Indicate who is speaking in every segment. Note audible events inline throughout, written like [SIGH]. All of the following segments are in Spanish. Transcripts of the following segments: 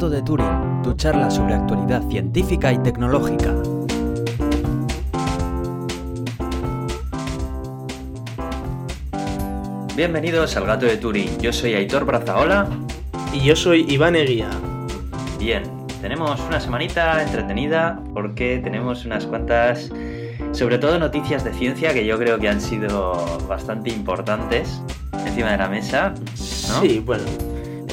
Speaker 1: Gato de Turing, tu charla sobre actualidad científica y tecnológica. Bienvenidos al Gato de Turing, yo soy Aitor Brazaola.
Speaker 2: Y yo soy Iván Eguía.
Speaker 1: Bien, tenemos una semanita entretenida porque tenemos unas cuantas, sobre todo noticias de ciencia que yo creo que han sido bastante importantes encima de la mesa. ¿no?
Speaker 2: Sí, bueno,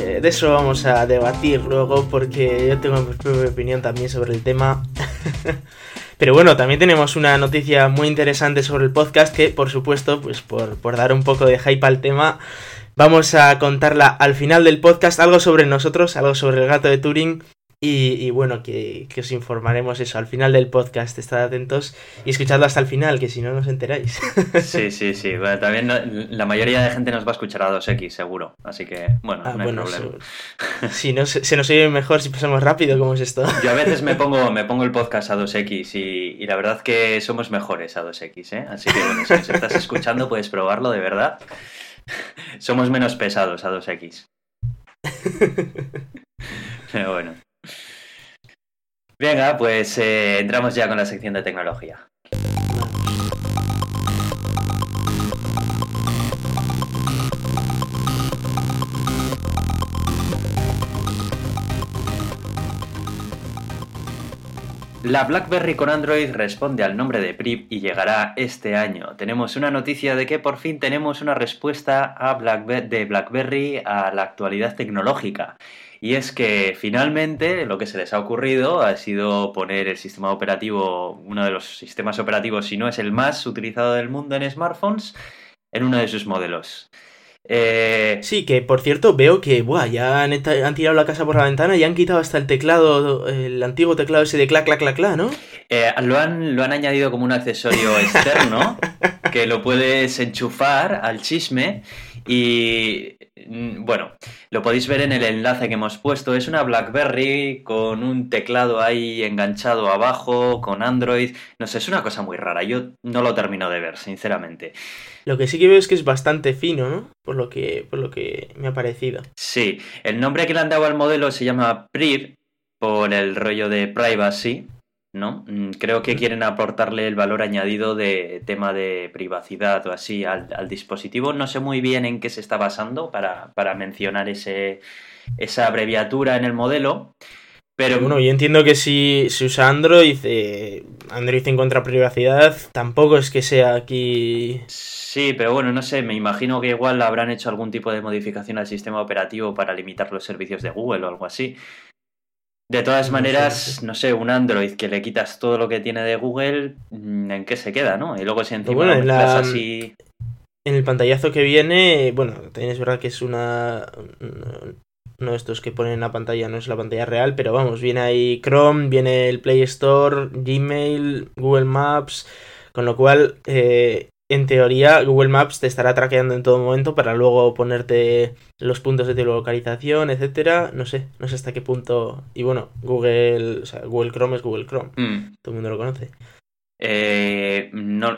Speaker 2: de eso vamos a debatir luego porque yo tengo mi propia opinión también sobre el tema. [LAUGHS] Pero bueno, también tenemos una noticia muy interesante sobre el podcast que, por supuesto, pues por, por dar un poco de hype al tema, vamos a contarla al final del podcast, algo sobre nosotros, algo sobre el gato de Turing y, y bueno, que, que, os informaremos eso al final del podcast. Estad atentos y escuchadlo hasta el final, que si no, no os enteráis. [LAUGHS]
Speaker 1: Sí, sí, sí. Bueno, también no, la mayoría de gente nos va a escuchar a 2X, seguro. Así que, bueno,
Speaker 2: Ah,
Speaker 1: no hay problema. [LAUGHS]
Speaker 2: si no, se, se nos oye mejor si pasamos rápido, ¿cómo es esto?
Speaker 1: Yo a veces me [LAUGHS] pongo, me pongo el podcast a 2X y, y la verdad que somos mejores a 2X, ¿eh? Así que, bueno, si nos estás escuchando, puedes probarlo, de verdad. Somos menos pesados a 2X. Pero bueno. Venga, pues eh, entramos ya con la sección de tecnología. La BlackBerry con Android responde al nombre de PRIP y llegará este año. Tenemos una noticia de que por fin tenemos una respuesta a Blackber de BlackBerry a la actualidad tecnológica. Y es que finalmente lo que se les ha ocurrido ha sido poner el sistema operativo, uno de los sistemas operativos, si no es el más utilizado del mundo en smartphones, en uno de sus modelos. Eh...
Speaker 2: Sí, que por cierto veo que buah, ya han, han, tirado la casa por la ventana y han quitado hasta el teclado, el antiguo teclado ese de clac, clac, clac, clac, ¿no?
Speaker 1: Eh, lo, han, lo han añadido como un accesorio [LAUGHS] externo que lo puedes enchufar al chisme y bueno, lo podéis ver en el enlace que hemos puesto. Es una BlackBerry con un teclado ahí enganchado abajo, con Android. No sé, es una cosa muy rara. Yo no lo termino de ver, sinceramente.
Speaker 2: Lo que sí que veo es que es bastante fino, ¿no? Por lo que, por lo que me ha parecido.
Speaker 1: Sí, el nombre que le han dado al modelo se llama PRIV, por el rollo de privacy, ¿no? Creo que quieren aportarle el valor añadido de tema de privacidad o así al, al dispositivo. No sé muy bien en qué se está basando para, para mencionar ese, esa abreviatura en el modelo. Pero
Speaker 2: bueno, yo entiendo que si se usa Android, eh, Android en contra privacidad, tampoco es que sea aquí.
Speaker 1: Sí, pero bueno, no sé, me imagino que igual habrán hecho algún tipo de modificación al sistema operativo para limitar los servicios de Google o algo así. De todas maneras, no sé, un Android que le quitas todo lo que tiene de Google, mm, ¿en qué se queda, no? Y luego si encima
Speaker 2: bueno, en la...
Speaker 1: así...
Speaker 2: En el pantallazo que viene, bueno, también es verdad que es una... No estos que ponen en la pantalla, no es la pantalla real, pero vamos, viene ahí Chrome, viene el Play Store, Gmail, Google Maps, con lo cual, eh, en teoría, Google Maps te estará traqueando en todo momento para luego ponerte los puntos de localización, etcétera. No sé, no sé hasta qué punto. Y bueno, Google, o sea, Google Chrome es Google Chrome.
Speaker 1: Mm.
Speaker 2: Todo el mundo lo conoce.
Speaker 1: Eh, no,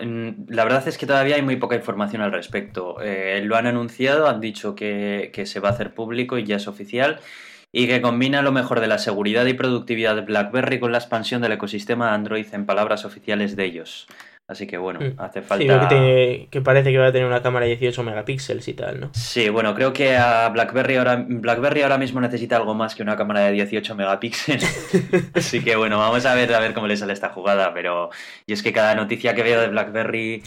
Speaker 1: la verdad es que todavía hay muy poca información al respecto. Eh, lo han anunciado, han dicho que, que, se va a hacer público y ya es oficial. Y que combina lo mejor de la seguridad y productividad de BlackBerry con la expansión del ecosistema Android en palabras oficiales de ellos. Así que bueno,
Speaker 2: mm.
Speaker 1: hace falta.
Speaker 2: Sí, que, te, que, parece que va a tener una cámara de 18 megapíxeles y tal, ¿no?
Speaker 1: Sí, bueno, creo que a BlackBerry ahora, BlackBerry ahora mismo necesita algo más que una cámara de 18 megapíxeles. [LAUGHS] Así que bueno, vamos a ver a ver cómo le sale esta jugada. Pero y es que cada noticia que veo de BlackBerry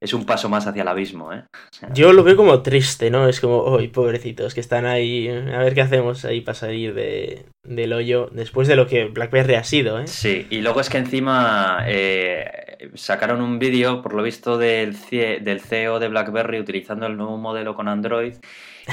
Speaker 1: es un paso más hacia el abismo, ¿eh?
Speaker 2: O sea, Yo lo veo como triste, ¿no? Es como, ¡ay, pobrecitos! Que están ahí, a ver qué hacemos ahí para salir de, del hoyo después de lo que BlackBerry ha sido, ¿eh?
Speaker 1: Sí, y luego es que encima eh, sacaron un vídeo, por lo visto, del, del CEO de BlackBerry utilizando el nuevo modelo con Android.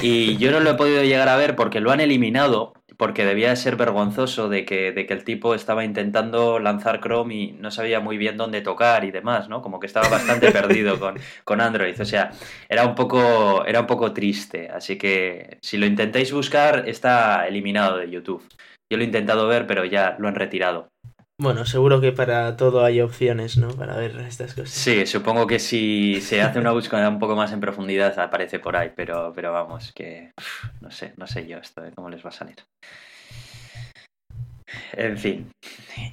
Speaker 1: Y yo no lo he podido llegar a ver porque lo han eliminado, porque debía de ser vergonzoso de que, de que el tipo estaba intentando lanzar Chrome y no sabía muy bien dónde tocar y demás, ¿no? Como que estaba bastante perdido [LAUGHS] con, con Android. O sea, era un, poco, era un poco triste. Así que si lo intentáis buscar, está eliminado de YouTube. Yo lo he intentado ver, pero ya lo han retirado.
Speaker 2: Bueno, seguro que para todo hay opciones, ¿no? Para ver estas cosas.
Speaker 1: Sí, supongo que si se hace una búsqueda un poco más en profundidad aparece por ahí, pero, pero vamos, que no sé, no sé yo esto, ¿eh? cómo les va a salir. En fin.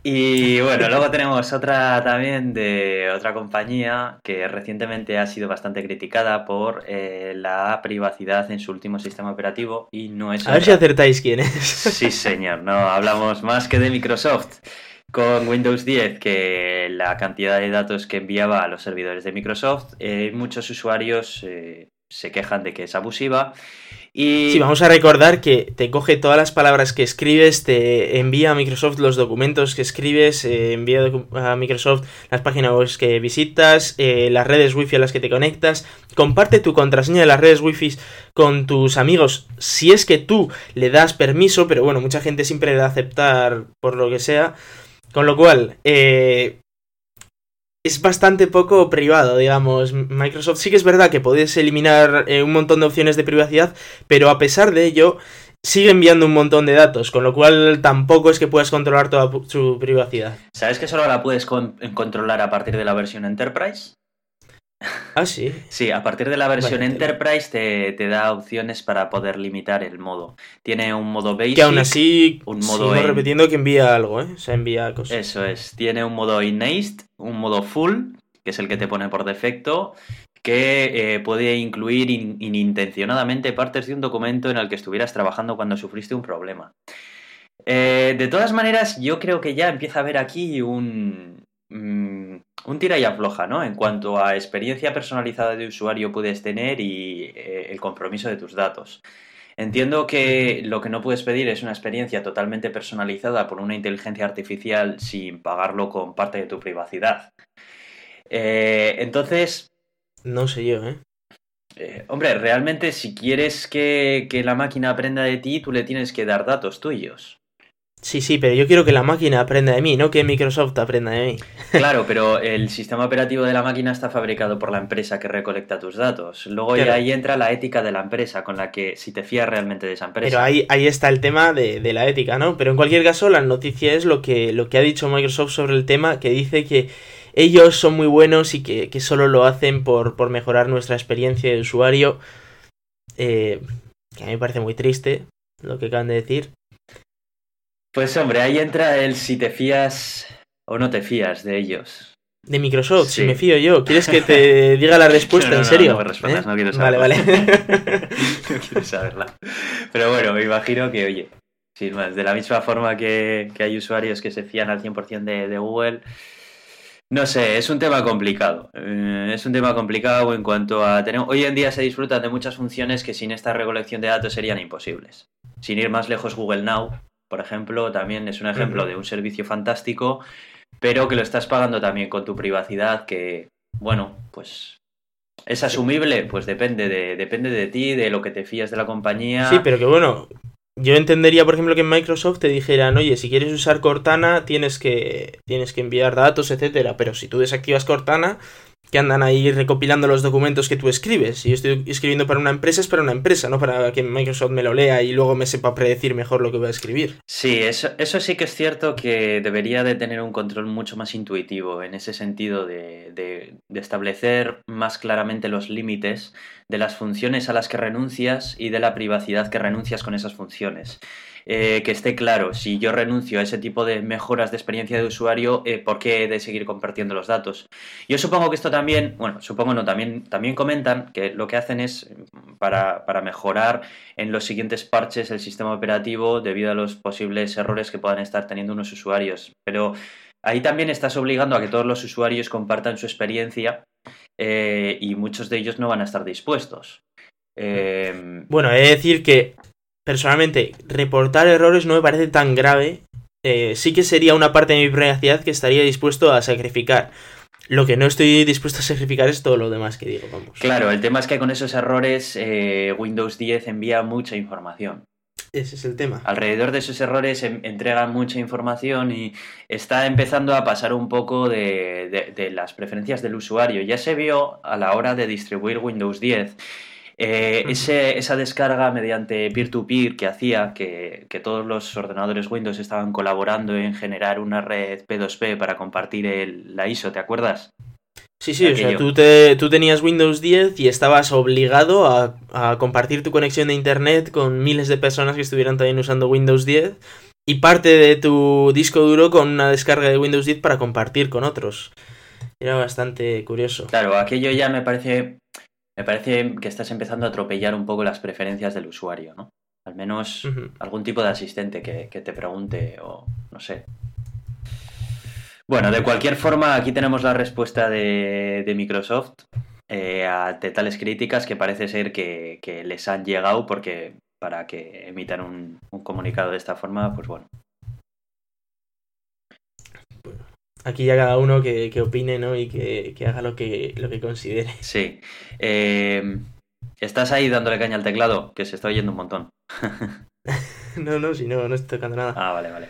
Speaker 1: Y bueno, luego tenemos otra también de otra compañía que recientemente ha sido bastante criticada por eh, la privacidad en su último sistema operativo y no es...
Speaker 2: A ver si acertáis quién es.
Speaker 1: Sí, señor, no hablamos más que de Microsoft. Con Windows 10, que la cantidad de datos que enviaba a los servidores de Microsoft, eh, muchos usuarios eh, se quejan de que es abusiva y...
Speaker 2: Sí, vamos a recordar que te coge todas las palabras que escribes, te envía a Microsoft los documentos que escribes, eh, envía a Microsoft las páginas web que visitas, las redes wifi a las que te conectas, comparte tu contraseña de las redes wifi con tus amigos si es que tú le das permiso, pero bueno, mucha gente siempre le da aceptar por lo que sea. Con lo cual, eh, es bastante poco privado, digamos. Microsoft sí que es verdad que puedes eliminar eh, un montón de opciones de privacidad, pero a pesar de ello, sigue enviando un montón de datos, con lo cual tampoco es que puedas controlar toda su privacidad.
Speaker 1: ¿Sabes que solo la puedes controlar a partir de la versión Enterprise?
Speaker 2: Ah, sí.
Speaker 1: Sí, a partir de la versión Enterprise te, da opciones para poder limitar el modo. Tiene un modo basic.
Speaker 2: Que aún así, un modo repitiendo que envía algo, ¿eh? O sea, envía cosas.
Speaker 1: Eso es. Tiene un modo innate, un modo full, que es el que te pone por defecto, que eh, puede incluir inintencionadamente partes de un documento en el que estuvieras trabajando cuando sufriste un problema. Eh, de todas maneras, yo creo que ya empieza a haber aquí un, mm, un tira y afloja, ¿no? En cuanto a experiencia personalizada de usuario puedes tener y eh, el compromiso de tus datos. Entiendo que lo que no puedes pedir es una experiencia totalmente personalizada por una inteligencia artificial sin pagarlo con parte de tu privacidad. Eh, entonces...
Speaker 2: No sé yo, ¿eh?
Speaker 1: ¿eh? hombre, realmente si quieres que, que la máquina aprenda de ti, tú le tienes que dar datos tuyos.
Speaker 2: Sí, sí, pero yo quiero que la máquina aprenda de mí, no que Microsoft aprenda de mí. [LAUGHS]
Speaker 1: Claro, pero el sistema operativo de la máquina está fabricado por la empresa que recolecta tus datos. Luego ya ahí entra la ética de la empresa, con la que si te fías realmente de esa empresa.
Speaker 2: Pero ahí, ahí está el tema de, la ética, ¿no? Pero en cualquier caso, la noticia es lo que, lo que ha dicho Microsoft sobre el tema, que dice que ellos son muy buenos y que, solo lo hacen por, por mejorar nuestra experiencia de usuario. Eh, que a mí me parece muy triste lo que acaban de decir.
Speaker 1: Pues hombre, ahí entra el si te fías o no te fías de ellos.
Speaker 2: De Microsoft, si me fío yo. ¿Quieres que te [LAUGHS] diga la respuesta? ¿En serio?
Speaker 1: No, me respondas,
Speaker 2: ¿Eh?
Speaker 1: no quiero saberla.
Speaker 2: Vale,
Speaker 1: vale. [LAUGHS] [LAUGHS] no quiero saberla. Pero bueno, me imagino que, oye, sin más, de la misma forma que, hay usuarios que se fían al 100% de, de Google, no sé, es un tema complicado. Eh, es un tema complicado en cuanto a tener... Hoy en día se disfrutan de muchas funciones que sin esta recolección de datos serían imposibles. Sin ir más lejos, Google Now por ejemplo, también es un ejemplo de un servicio fantástico, pero que lo estás pagando también con tu privacidad, que, bueno, pues ¿Es asumible? Pues depende de, depende de ti, de lo que te fías de la compañía.
Speaker 2: Sí, pero que bueno, yo entendería, por ejemplo, que en Microsoft te dijeran, oye, si quieres usar Cortana, tienes que, tienes que enviar datos, etcétera. Pero si tú desactivas Cortana, que andan ahí recopilando los documentos que tú escribes. Si yo estoy escribiendo para una empresa, es para una empresa, no para que Microsoft me lo lea y luego me sepa predecir mejor lo que voy a escribir.
Speaker 1: Sí, eso, eso sí que es cierto que debería de tener un control mucho más intuitivo en ese sentido de, establecer más claramente los límites de las funciones a las que renuncias y de la privacidad que renuncias con esas funciones. Eh, que esté claro, si yo renuncio a ese tipo de mejoras de experiencia de usuario, eh, ¿por qué he de seguir compartiendo los datos? Yo supongo que esto también, bueno, supongo no, también, también comentan que lo que hacen es mm, para, para mejorar en los siguientes parches el sistema operativo debido a los posibles errores que puedan estar teniendo unos usuarios. Pero ahí también estás obligando a que todos los usuarios compartan su experiencia eh, y muchos de ellos no van a estar dispuestos.
Speaker 2: Bueno, he de decir que personalmente, reportar errores no me parece tan grave. Eh, sí que sería una parte de mi privacidad que estaría dispuesto a sacrificar. Lo que no estoy dispuesto a sacrificar es todo lo demás que digo, vamos.
Speaker 1: Claro, el tema es que con esos errores eh, Windows 10 envía mucha información.
Speaker 2: Ese es el tema.
Speaker 1: Alrededor de esos errores entrega mucha información y está empezando a pasar un poco de, de las preferencias del usuario. Ya se vio a la hora de distribuir Windows 10 eh, esa descarga mediante peer-to-peer que hacía que, todos los ordenadores Windows estaban colaborando en generar una red P2P para compartir el, la ISO, ¿te acuerdas?
Speaker 2: Sí, sí, o sea, tú, te, tú, tenías Windows 10 y estabas obligado a, a, compartir tu conexión de Internet con miles de personas que estuvieran también usando Windows 10 y parte de tu disco duro con una descarga de Windows 10 para compartir con otros. Era bastante curioso.
Speaker 1: Claro, aquello ya me parece me parece que estás empezando a atropellar un poco las preferencias del usuario, ¿no? Al menos algún tipo de asistente que, que te pregunte o no sé. Bueno, de cualquier forma, aquí tenemos la respuesta de, de Microsoft eh, a de tales críticas que parece ser que, que les han llegado porque para que emitan un, un comunicado de esta forma, pues bueno.
Speaker 2: Aquí ya cada uno que, que opine, ¿no? Y que, que haga lo que, lo que considere.
Speaker 1: Sí. Eh, ¿Estás ahí dándole caña al teclado? Que se está oyendo un montón. [LAUGHS]
Speaker 2: No, no, si no, no estoy tocando nada.
Speaker 1: Ah, vale, vale.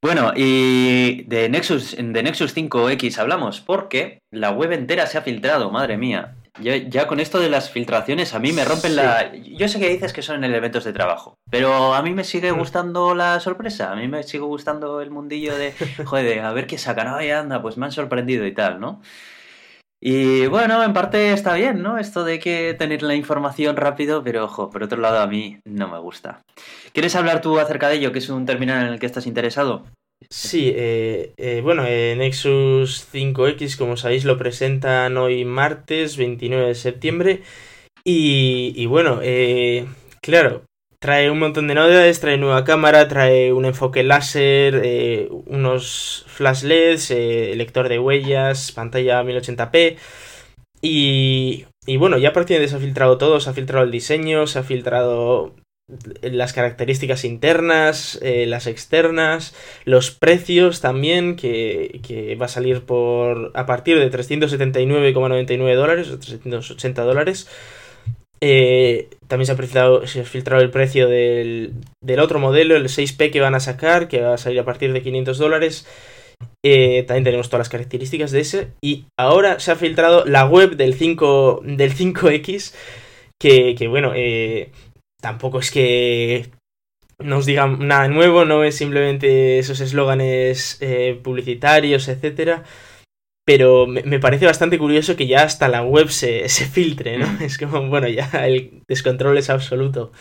Speaker 1: Bueno, y de Nexus, de Nexus 5X hablamos porque la web entera se ha filtrado, madre mía. Ya, ya con esto de las filtraciones a mí me rompen
Speaker 2: Sí.
Speaker 1: la... Yo sé que dices que son en elementos de trabajo, pero a mí me sigue
Speaker 2: Mm.
Speaker 1: gustando la sorpresa, a mí me sigue gustando el mundillo de, [LAUGHS] joder, a ver qué sacan, ay, anda, pues me han sorprendido y tal, ¿no? Y bueno, en parte está bien, ¿no? Esto de que tener la información rápido, pero ojo, por otro lado a mí no me gusta. ¿Quieres hablar tú acerca de ello, que es un terminal en el que estás interesado?
Speaker 2: Sí, eh, eh, bueno, eh, Nexus 5X, como sabéis, lo presentan hoy martes 29 de septiembre. Y, y bueno, eh, claro, trae un montón de novedades, trae nueva cámara, trae un enfoque láser, unos flash LEDs, lector de huellas, pantalla 1080p. Y, y bueno, ya prácticamente se ha filtrado todo, se ha filtrado el diseño, se ha filtrado las características internas, eh, las externas, los precios también, que, que va a salir por a partir de 379,99 dólares o 380 dólares. Eh, también se ha, filtrado, se ha filtrado el precio del, del otro modelo, el 6P que van a sacar, que va a salir a partir de 500 dólares. Eh, también tenemos todas las características de ese. Y ahora se ha filtrado la web del 5, del 5X, que, que bueno, eh, tampoco es que nos digan nada nuevo, no es simplemente esos eslóganes eh, publicitarios, etcétera. Pero me, me parece bastante curioso que ya hasta la web se, se filtre, ¿no? [LAUGHS] Es como, bueno, ya el descontrol es absoluto.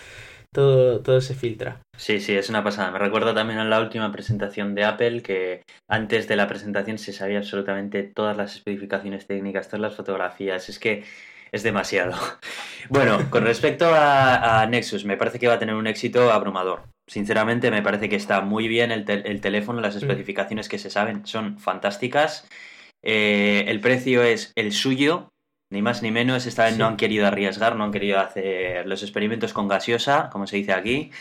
Speaker 2: Todo, todo se filtra.
Speaker 1: Sí, sí, es una pasada. Me recuerda también a la última presentación de Apple, que antes de la presentación se sabía absolutamente todas las especificaciones técnicas, todas las fotografías. Es que es demasiado. [LAUGHS] Bueno, con respecto a, a Nexus, me parece que va a tener un éxito abrumador. Sinceramente, me parece que está muy bien el, tel- el teléfono, las especificaciones que se saben son fantásticas. Eh, el precio es el suyo, ni más ni menos. Esta vez
Speaker 2: Sí.
Speaker 1: no han querido arriesgar, no han querido hacer los experimentos con gaseosa, como se dice aquí.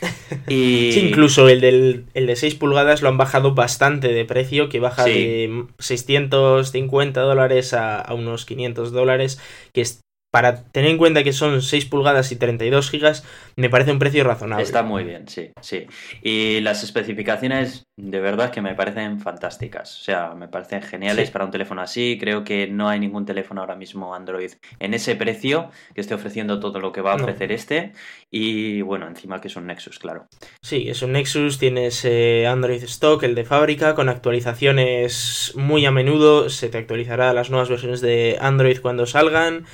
Speaker 1: [LAUGHS] Y...
Speaker 2: Sí, incluso el, del, el de 6 pulgadas lo han bajado bastante de precio, que baja
Speaker 1: Sí.
Speaker 2: de 650 dólares a, a unos 500 dólares, que es, para tener en cuenta que son 6 pulgadas y 32 gigas, me parece un precio razonable.
Speaker 1: Está muy bien, sí, sí. Y las especificaciones, de verdad que me parecen fantásticas. O sea, me parecen geniales
Speaker 2: Sí.
Speaker 1: para un teléfono así. Creo que no hay ningún teléfono ahora mismo Android en ese precio que esté ofreciendo todo lo que va a
Speaker 2: No.
Speaker 1: ofrecer este. Y bueno, encima que es un Nexus, claro.
Speaker 2: Sí, es un Nexus, tienes eh, Android Stock, el de fábrica, con actualizaciones muy a menudo, se te actualizará las nuevas versiones de Android cuando salgan.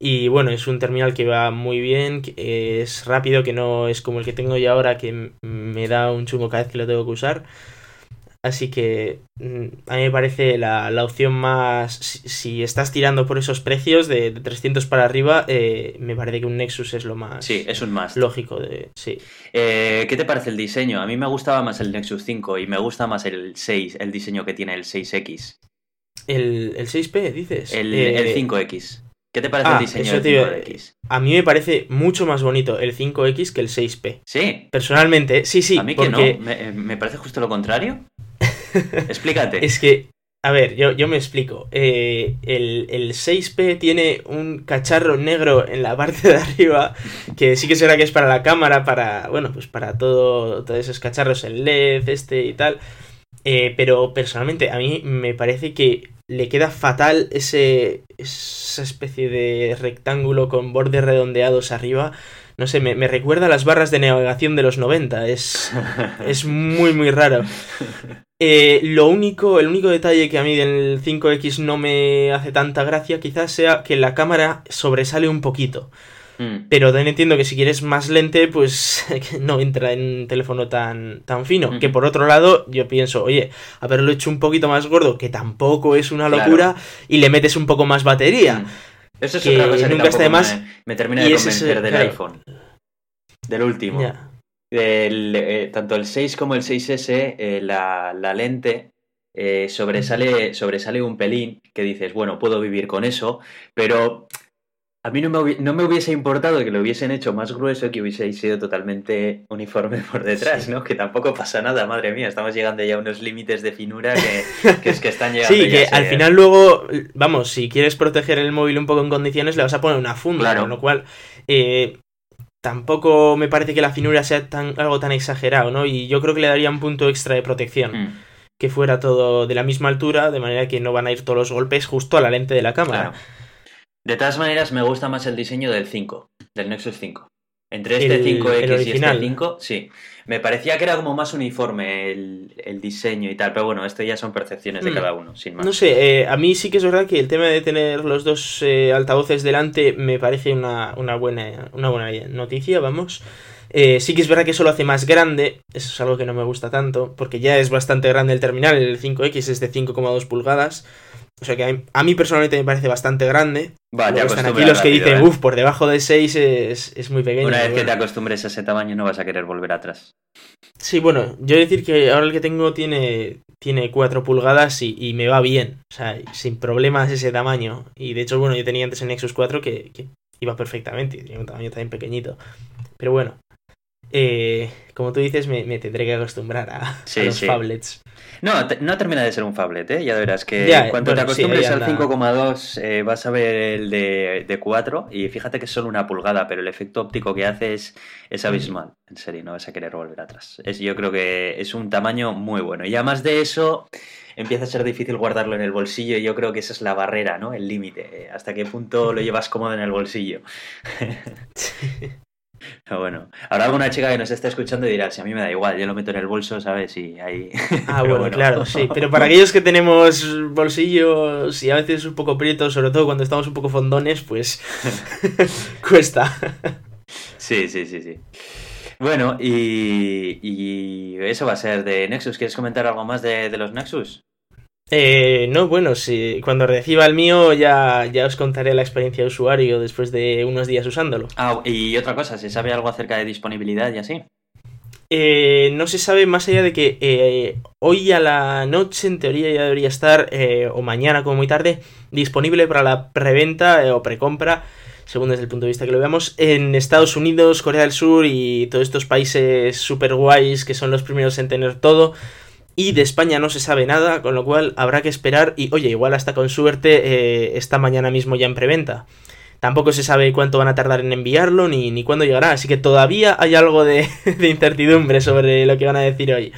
Speaker 2: Y bueno, es un terminal que va muy bien, que es rápido, que no es como el que tengo yo ahora, que me da un chungo cada vez que lo tengo que usar. Así que mm, a mí me parece la, la opción más... Si, si estás tirando por esos precios de, de 300 para arriba, eh, me parece que un Nexus es lo más
Speaker 1: Sí, es un must.
Speaker 2: lógico de... Sí.
Speaker 1: Eh, ¿Qué te parece el diseño? A mí me gustaba más el Nexus 5 y me gusta más el 6, el diseño que tiene el 6X.
Speaker 2: El, el 6P, dices.
Speaker 1: El,
Speaker 2: Eh,
Speaker 1: el 5X. ¿Qué te parece
Speaker 2: ah,
Speaker 1: el diseño
Speaker 2: eso
Speaker 1: del
Speaker 2: te iba-
Speaker 1: 5X?
Speaker 2: A mí me parece mucho más bonito el 5X que el 6P.
Speaker 1: Sí,
Speaker 2: Personalmente, sí, sí,
Speaker 1: a mí que no. Me, me parece justo lo contrario. [LAUGHS] Explícate.
Speaker 2: es que, a ver, yo, yo me explico. Eh, el, el 6P tiene un cacharro negro en la parte de arriba, que sí que será que es para la cámara, para, bueno, pues para todo, todos esos cacharros, el LED, este y tal. Eh, pero personalmente a mí me parece que le queda fatal ese, esa especie de rectángulo con bordes redondeados arriba. No sé, me, me recuerda a las barras de navegación de los 90. Es, [LAUGHS] es muy, muy raro. Eh, lo único, el único detalle que a mí del 5X no me hace tanta gracia quizás sea que la cámara sobresale un poquito. Mm. Pero también entiendo que si quieres más lente, pues [LAUGHS] no entra en un teléfono tan, tan fino. Que por otro lado, yo pienso, oye, haberlo hecho un poquito más gordo, que tampoco es una locura, y le metes un poco más batería. Mm.
Speaker 1: Eso es otra cosa que nunca está de más. Me, termina de convencer del iPhone. Del último. Eh, tanto el 6 como el 6S, eh, la, la, lente eh, sobresale, sobresale un pelín que dices, bueno, puedo vivir con eso, pero a mí no me, no me, hubiese importado que lo hubiesen hecho más grueso, que hubiese sido totalmente uniforme por detrás, ¿no? Que tampoco pasa nada, madre mía, estamos llegando ya a unos límites de finura que, [LAUGHS] es que están llegando.
Speaker 2: Sí, que al final luego, vamos, si quieres proteger el móvil un poco en condiciones, le vas a poner una funda, con lo cual eh, tampoco me parece que la finura sea tan, algo tan exagerado, ¿no? Y yo creo que le daría un punto extra de protección. Mm. Que fuera todo de la misma altura, de manera que no van a ir todos los golpes justo a la lente de la cámara.
Speaker 1: De todas maneras, me gusta más el diseño del 5, del Nexus 5. Entre este 5X y este 5, sí. Me parecía que era como más uniforme el, diseño y tal, pero bueno, esto ya son percepciones de mm. cada uno, sin más.
Speaker 2: No sé, eh, a mí sí que es verdad que el tema de tener los dos eh, altavoces delante me parece una, buena, una buena noticia, vamos. Eh, sí que es verdad que eso lo hace más grande, eso es algo que no me gusta tanto, porque ya es bastante grande el terminal, el 5X es de 5,2 pulgadas. O sea que a mí personalmente me parece bastante grande.
Speaker 1: Vale,
Speaker 2: están aquí los que dicen, ¿eh? uff, por debajo de 6 es, muy pequeño.
Speaker 1: Una vez que te acostumbres a ese tamaño no vas a querer volver atrás.
Speaker 2: Sí, bueno, yo decir que ahora el que tengo tiene, tiene 4 pulgadas y, me va bien. O sea, sin problemas ese tamaño. Y de hecho, bueno, yo tenía antes el Nexus 4 que, que iba perfectamente. Tenía un tamaño también pequeñito. Pero bueno, eh, como tú dices, me, tendré que acostumbrar a, los phablets.
Speaker 1: No, no termina de ser un phablet, ¿eh? Ya verás que cuando te acostumbres al 5,2 eh, vas a ver el de, de, 4 y fíjate que es solo una pulgada, pero el efecto óptico que hace es, abismal. En serio, no vas a querer volver atrás. Es, yo creo que es un tamaño muy bueno. Y además de eso, empieza a ser difícil guardarlo en el bolsillo y yo creo que esa es la barrera, ¿no? El límite. ¿Hasta qué punto lo [LAUGHS] llevas cómodo en el bolsillo? [LAUGHS] bueno, habrá alguna chica que nos esté escuchando y dirá, si a mí me da igual, yo lo meto en el bolso, ¿sabes? Y ahí... [LAUGHS]
Speaker 2: Ah, bueno, claro, sí. [LAUGHS] Pero para aquellos que tenemos bolsillos y a veces un poco prietos, sobre todo cuando estamos un poco fondones, pues cuesta.
Speaker 1: Sí, sí, sí, sí. Bueno, y, eso va a ser de Nexus. ¿Quieres comentar algo más de los Nexus?
Speaker 2: Eh, no, bueno, si cuando reciba el mío ya, ya os contaré la experiencia de usuario después de unos días usándolo.
Speaker 1: Ah, y otra cosa, ¿se sabe algo acerca de disponibilidad y así?
Speaker 2: Eh, no se sabe más allá de que eh, hoy a la noche en teoría ya debería estar, eh, o mañana como muy tarde, disponible para la preventa o precompra, según desde el punto de vista que lo veamos, en Estados Unidos, Corea del Sur y todos estos países super guays que son los primeros en tener todo. Y de España no se sabe nada, con lo cual habrá que esperar y, oye, igual hasta con suerte eh, esta mañana mismo ya en preventa. Tampoco se sabe cuánto van a tardar en enviarlo ni, ni cuándo llegará, así que todavía hay algo de, [LAUGHS] incertidumbre sobre lo que van a decir hoy.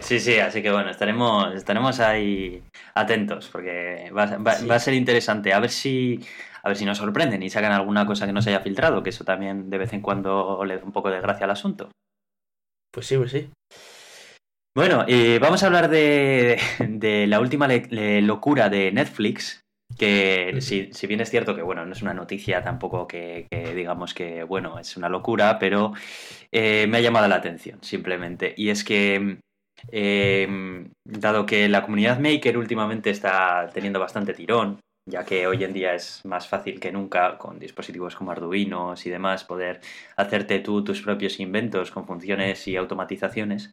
Speaker 1: Sí, sí, así que bueno, estaremos, estaremos ahí atentos porque va, a ser interesante. A ver si a ver si nos sorprenden y sacan alguna cosa que no se haya filtrado, que eso también de vez en cuando le da un poco de gracia al asunto.
Speaker 2: Pues sí, pues sí.
Speaker 1: Bueno, y vamos a hablar de, la última locura de Netflix, que si, bien es cierto que bueno, no es una noticia tampoco que, digamos que bueno, es una locura, pero eh, me ha llamado la atención simplemente. Y es que em, dado que la comunidad maker últimamente está teniendo bastante tirón, ya que hoy en día es más fácil que nunca con dispositivos como Arduino y demás poder hacerte tú tus propios inventos con funciones y automatizaciones.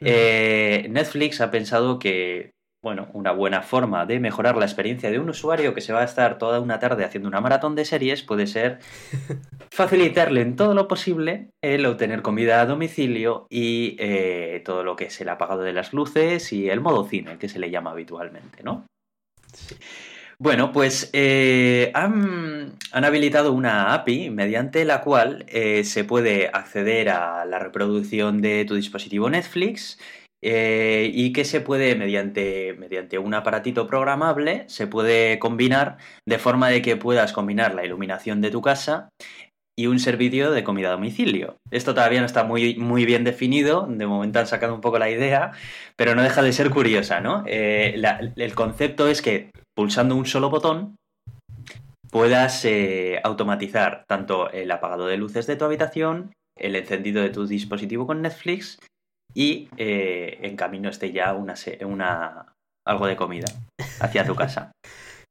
Speaker 1: Eh, Netflix ha pensado que, bueno, una buena forma de mejorar la experiencia de un usuario que se va a estar toda una tarde haciendo una maratón de series puede ser [LAUGHS] facilitarle en todo lo posible el obtener comida a domicilio y eh, todo lo que es el apagado de las luces y el modo cine, que se le llama habitualmente, ¿no? Bueno, pues eh, han, habilitado una API mediante la cual eh, se puede acceder a la reproducción de tu dispositivo Netflix eh, y que se puede, mediante, mediante un aparatito programable, se puede combinar de forma de que puedas combinar la iluminación de tu casa y un servicio de comida a domicilio. Esto todavía no está muy, muy bien definido, de momento han sacado un poco la idea, pero no deja de ser curiosa, ¿no? el concepto es que pulsando un solo botón, puedas eh, automatizar tanto el apagado de luces de tu habitación, el encendido de tu dispositivo con Netflix y eh, en camino esté ya una, una, algo de comida hacia tu casa.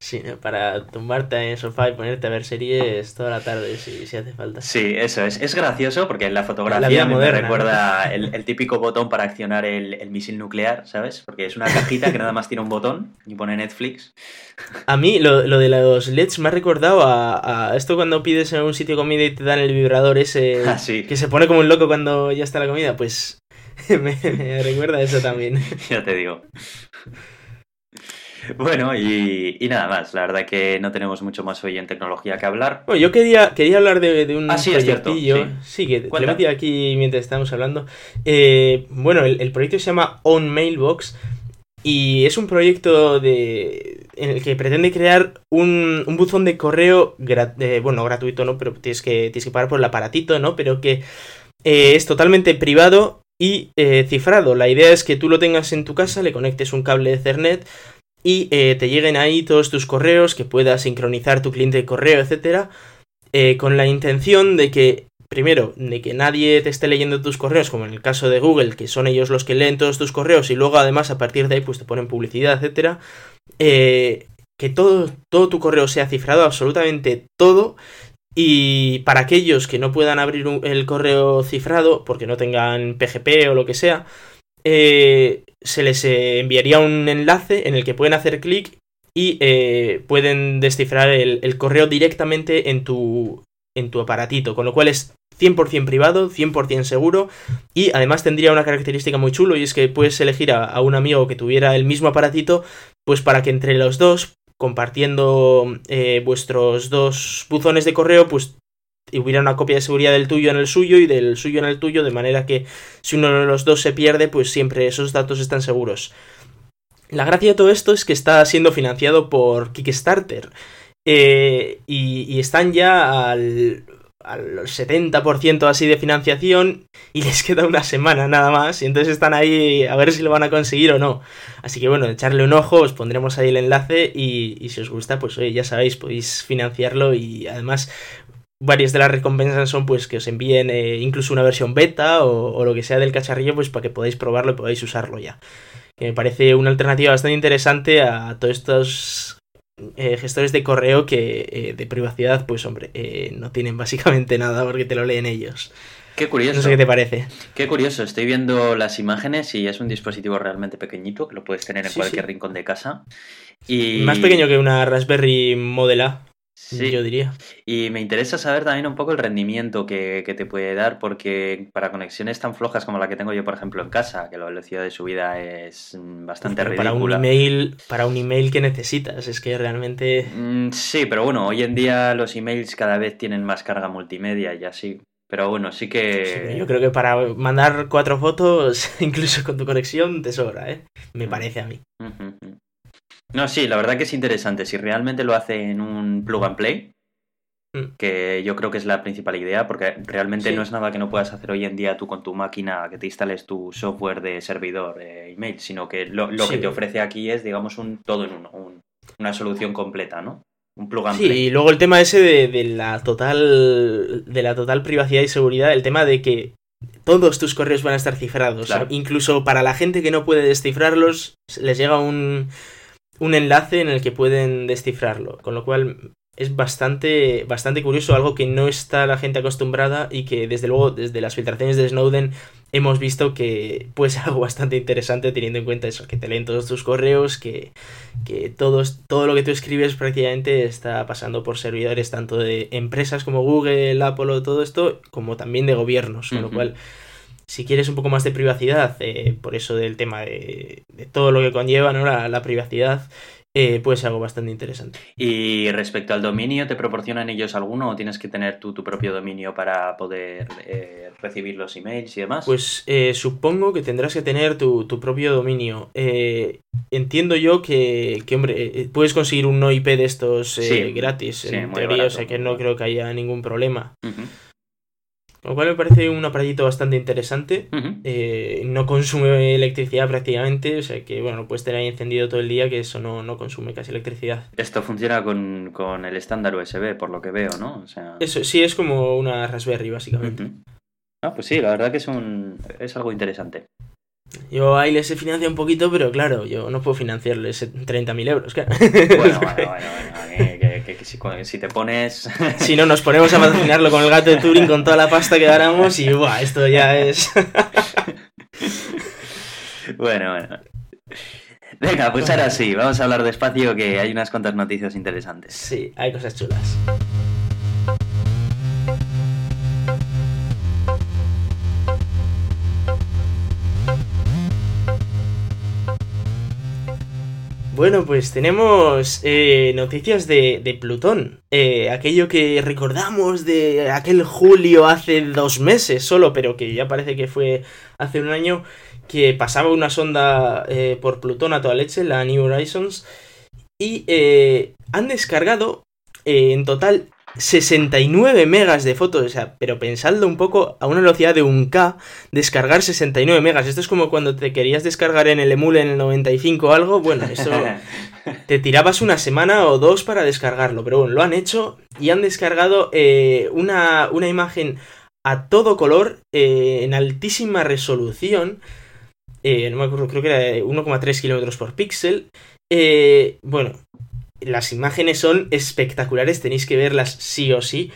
Speaker 2: Sí, para tumbarte en el sofá y ponerte a ver series toda la tarde si, si hace falta.
Speaker 1: Sí, eso es. Es gracioso porque en la fotografía me recuerda [LAUGHS] el, típico botón para accionar el, misil nuclear, ¿sabes? Porque es una cajita que nada más tiene un botón y pone Netflix.
Speaker 2: A mí lo, de los LEDs me ha recordado a, esto cuando pides en un sitio comida y te dan el vibrador ese [LAUGHS]
Speaker 1: ah,
Speaker 2: que se pone como un loco cuando ya está la comida. Pues [LAUGHS] me, me recuerda eso también.
Speaker 1: ya te digo. Bueno, y, nada más. La verdad que no tenemos mucho más hoy en tecnología que hablar.
Speaker 2: Bueno, yo quería, quería hablar de, un
Speaker 1: ah, sí,
Speaker 2: proyectillo. sí. que te metí aquí mientras estamos hablando. Eh, bueno, el, proyecto se llama On Mailbox y es un proyecto de, en el que pretende crear un, buzón de correo, bueno, gratuito, ¿no? Pero tienes que, tienes que pagar por el aparatito, ¿no? Pero que eh, es totalmente privado y eh, cifrado. La idea es que tú lo tengas en tu casa, le conectes un cable de Ethernet y eh, te lleguen ahí todos tus correos, que puedas sincronizar tu cliente de correo, etcétera, eh, con la intención de que, primero, de que nadie te esté leyendo tus correos, como en el caso de Google, que son ellos los que leen todos tus correos y luego además a partir de ahí pues te ponen publicidad, etcétera, eh, que todo, todo tu correo sea cifrado, absolutamente todo, y para aquellos que no puedan abrir el correo cifrado, porque no tengan PGP o lo que sea, eh, se les eh, enviaría un enlace en el que pueden hacer clic y eh, pueden descifrar el, correo directamente en tu, en tu aparatito, con lo cual es 100% privado, 100% seguro y además tendría una característica muy chulo y es que puedes elegir a, un amigo que tuviera el mismo aparatito, pues para que entre los dos, compartiendo vuestros dos buzones de correo, pues hubiera una copia de seguridad del tuyo en el suyo y del suyo en el tuyo, de manera que si uno de los dos se pierde, pues siempre esos datos están seguros. La gracia de todo esto es que está siendo financiado por Kickstarter. Eh, y, están ya al, al 70% así de financiación y les queda una semana nada más y entonces están ahí a ver si lo van a conseguir o no. Así que bueno, echarle un ojo, os pondremos ahí el enlace y, y si os gusta pues ya sabéis, podéis financiarlo y además varias de las recompensas son pues que os envíen eh, incluso una versión beta o, lo que sea del cacharrillo pues para que podáis probarlo y podáis usarlo ya. Que me parece una alternativa bastante interesante a todos estos eh, gestores de correo que eh, de privacidad pues hombre no tienen básicamente nada porque te lo leen ellos.
Speaker 1: Qué curioso.
Speaker 2: No sé qué te parece.
Speaker 1: Qué curioso. Estoy viendo las imágenes y es un dispositivo realmente pequeñito que lo puedes tener en cualquier rincón de casa. Y...
Speaker 2: Más pequeño que una Raspberry Model A. Sí, yo diría.
Speaker 1: Y me interesa saber también un poco el rendimiento que, te puede dar, porque para conexiones tan flojas como la que tengo yo, por ejemplo, en casa, que la velocidad de subida es bastante ridícula.
Speaker 2: Para un email, para un email que necesitas, es que realmente.
Speaker 1: Mm, sí, pero bueno, hoy en día los emails cada vez tienen más carga multimedia y así. Pero bueno, sí que.
Speaker 2: yo creo que para mandar cuatro fotos, [LAUGHS] incluso con tu conexión, te sobra, ¿eh? Me mm. parece a mí.
Speaker 1: No, sí, la verdad que es interesante. Si realmente lo hace en un plug and play, mm. que yo creo que es la principal idea, porque realmente no es nada que no puedas hacer hoy en día tú con tu máquina, que te instales tu software de servidor eh, email, sino que lo, que te ofrece aquí es, digamos, un todo en uno, una solución completa, ¿no? Un plug and
Speaker 2: sí, y luego el tema ese de, la total de la total privacidad y seguridad, el tema de que todos tus correos van a estar cifrados. Incluso para la gente que no puede descifrarlos, les llega un un enlace en el que pueden descifrarlo, con lo cual es bastante, bastante curioso, algo que no está la gente acostumbrada y que desde luego desde las filtraciones de Snowden hemos visto que puede ser [LAUGHS] algo bastante interesante teniendo en cuenta eso, que te leen todos tus correos, que, que todo lo que tú escribes prácticamente está pasando por servidores tanto de empresas como Google, Apple, todo esto, como también de gobiernos, con lo cual si quieres un poco más de privacidad, eh, por eso del tema de, todo lo que conlleva ¿no? la, privacidad, eh, puede ser algo bastante interesante.
Speaker 1: Y respecto al dominio, ¿te proporcionan ellos alguno o tienes que tener tú tu propio dominio para poder eh, recibir los emails y demás?
Speaker 2: Pues supongo que tendrás que tener tu, propio dominio. entiendo yo que, hombre, puedes conseguir un no IP de estos gratis, en teoría, o sea que no creo que haya ningún problema. Lo cual me parece un aparatito bastante interesante. Eh, no consume electricidad prácticamente, o sea que bueno, lo puedes tener ahí encendido todo el día, que eso no, no consume casi electricidad.
Speaker 1: Esto funciona con, el estándar USB, por lo que veo, ¿no? O sea...
Speaker 2: Eso sí, es como una Raspberry, básicamente.
Speaker 1: Ah, pues sí, la verdad que es, un, es algo interesante.
Speaker 2: Yo ahí les he financiado un poquito, pero claro, yo no puedo financiarles 30.000 euros. Bueno,
Speaker 1: bueno, [LAUGHS] bueno, que, si, te pones... [LAUGHS]
Speaker 2: si no, nos ponemos a patrocinarlo con el gato de Turing con toda la pasta que ganamos y buah, esto ya es... [LAUGHS]
Speaker 1: bueno, bueno. Venga, pues ahora sí, vamos a hablar despacio que hay unas cuantas noticias interesantes.
Speaker 2: Sí, hay cosas chulas. Bueno, pues tenemos eh, noticias de, Plutón. Eh, aquello que recordamos de aquel julio hace dos meses solo, pero que ya parece que fue hace un año, que pasaba una sonda eh, por Plutón a toda leche, la New Horizons, y han descargado en total 69 megas de fotos, o sea, pero pensadlo un poco a una velocidad de un K, descargar 69 megas. Esto es como cuando te querías descargar en el emule en el 95 o algo, bueno, eso [LAUGHS] te tirabas una semana o dos para descargarlo, pero bueno, lo han hecho y han descargado eh, una, una, imagen a todo color eh, en altísima resolución. Eh, no me acuerdo, creo que era 1,3 kilómetros por píxel. bueno, las imágenes son espectaculares, tenéis que verlas sí o sí.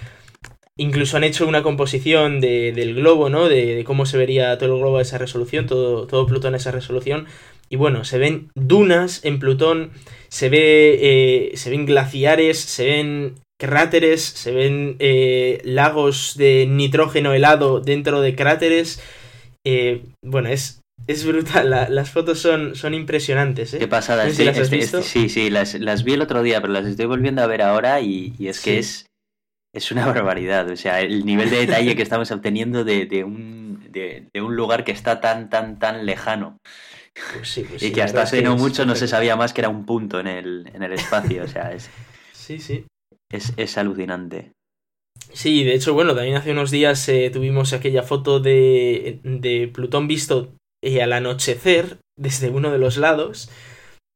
Speaker 2: Incluso han hecho una composición del globo, ¿no? De, cómo se vería todo el globo a esa resolución, todo, todo Plutón a esa resolución. Y bueno, se ven dunas en Plutón, se, ve, eh, se ven glaciares, se ven cráteres, se ven eh, lagos de nitrógeno helado dentro de cráteres. Eh, bueno, es es brutal, las fotos son, son impresionantes, ¿eh?
Speaker 1: Qué pasada, sí, las este, este, sí, sí, las, vi el otro día, pero las estoy volviendo a ver ahora y, es que es, es una barbaridad. O sea, el nivel de detalle que estamos obteniendo de, un, de, un lugar que está tan, tan, tan lejano. Pues sí, pues y que hasta hace no mucho no se sabía más que era un punto en el, en el espacio. O sea, es.
Speaker 2: Sí, sí.
Speaker 1: Es, es alucinante.
Speaker 2: Sí, de hecho, bueno, también hace unos días eh, tuvimos aquella foto de, de Plutón visto y al anochecer desde uno de los lados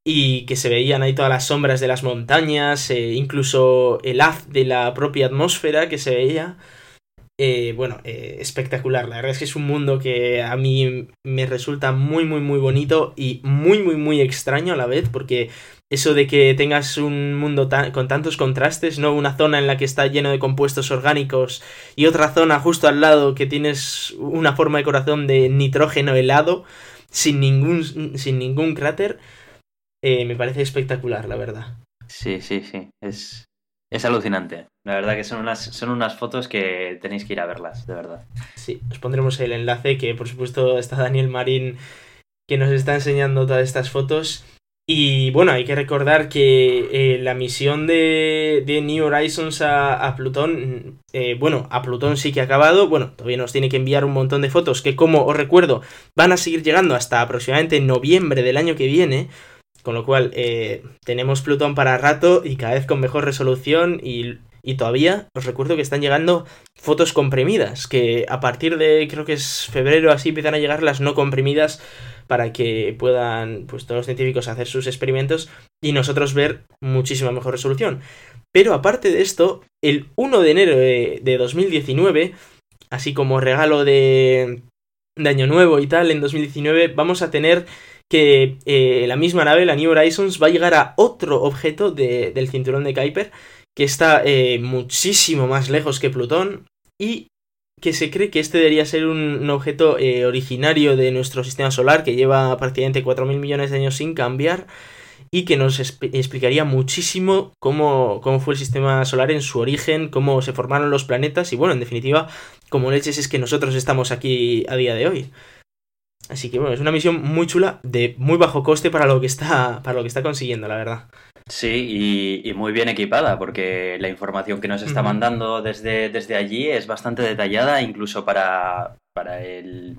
Speaker 2: y que se veían ahí todas las sombras de las montañas, eh, incluso el haz de la propia atmósfera que se veía. Eh, bueno, eh, espectacular. La verdad es que es un mundo que a mí me resulta muy, muy, muy bonito y muy, muy, muy extraño a la vez, porque eso de que tengas un mundo con tantos contrastes, ¿no? Una zona en la que está lleno de compuestos orgánicos y otra zona justo al lado que tienes una forma de corazón de nitrógeno helado sin ningún, sin ningún cráter, eh, me parece espectacular, la verdad.
Speaker 1: Sí, sí, sí. Es, es alucinante. La verdad que son unas, son unas fotos que tenéis que ir a verlas, de verdad.
Speaker 2: Sí, os pondremos el enlace que por supuesto está Daniel Marín que nos está enseñando todas estas fotos. Y bueno, hay que recordar que eh, la misión de, New Horizons a, Plutón, eh, bueno, a Plutón sí que ha acabado, bueno, todavía nos tiene que enviar un montón de fotos que como os recuerdo van a seguir llegando hasta aproximadamente noviembre del año que viene, con lo cual eh, tenemos Plutón para rato y cada vez con mejor resolución y, y todavía os recuerdo que están llegando fotos comprimidas, que a partir de creo que es febrero así empiezan a llegar las no comprimidas para que puedan pues todos los científicos hacer sus experimentos y nosotros ver muchísima mejor resolución. Pero aparte de esto, el 1 de enero de, 2019, así como regalo de, de, Año Nuevo y tal, en 2019 vamos a tener que eh, la misma nave, la New Horizons, va a llegar a otro objeto del cinturón de Kuiper, que está eh, muchísimo más lejos que Plutón y que se cree que este debería ser un, objeto eh, originario de nuestro sistema solar que lleva prácticamente 4.000 millones de años sin cambiar y que nos explicaría muchísimo cómo, cómo, fue el sistema solar en su origen, cómo se formaron los planetas y bueno, en definitiva, como leches es que nosotros estamos aquí a día de hoy. Así que bueno, es una misión muy chula, de muy bajo coste para lo que está, para lo que está consiguiendo, la verdad.
Speaker 1: Sí, y, muy bien equipada, porque la información que nos está mandando desde, desde allí es bastante detallada, incluso para, para el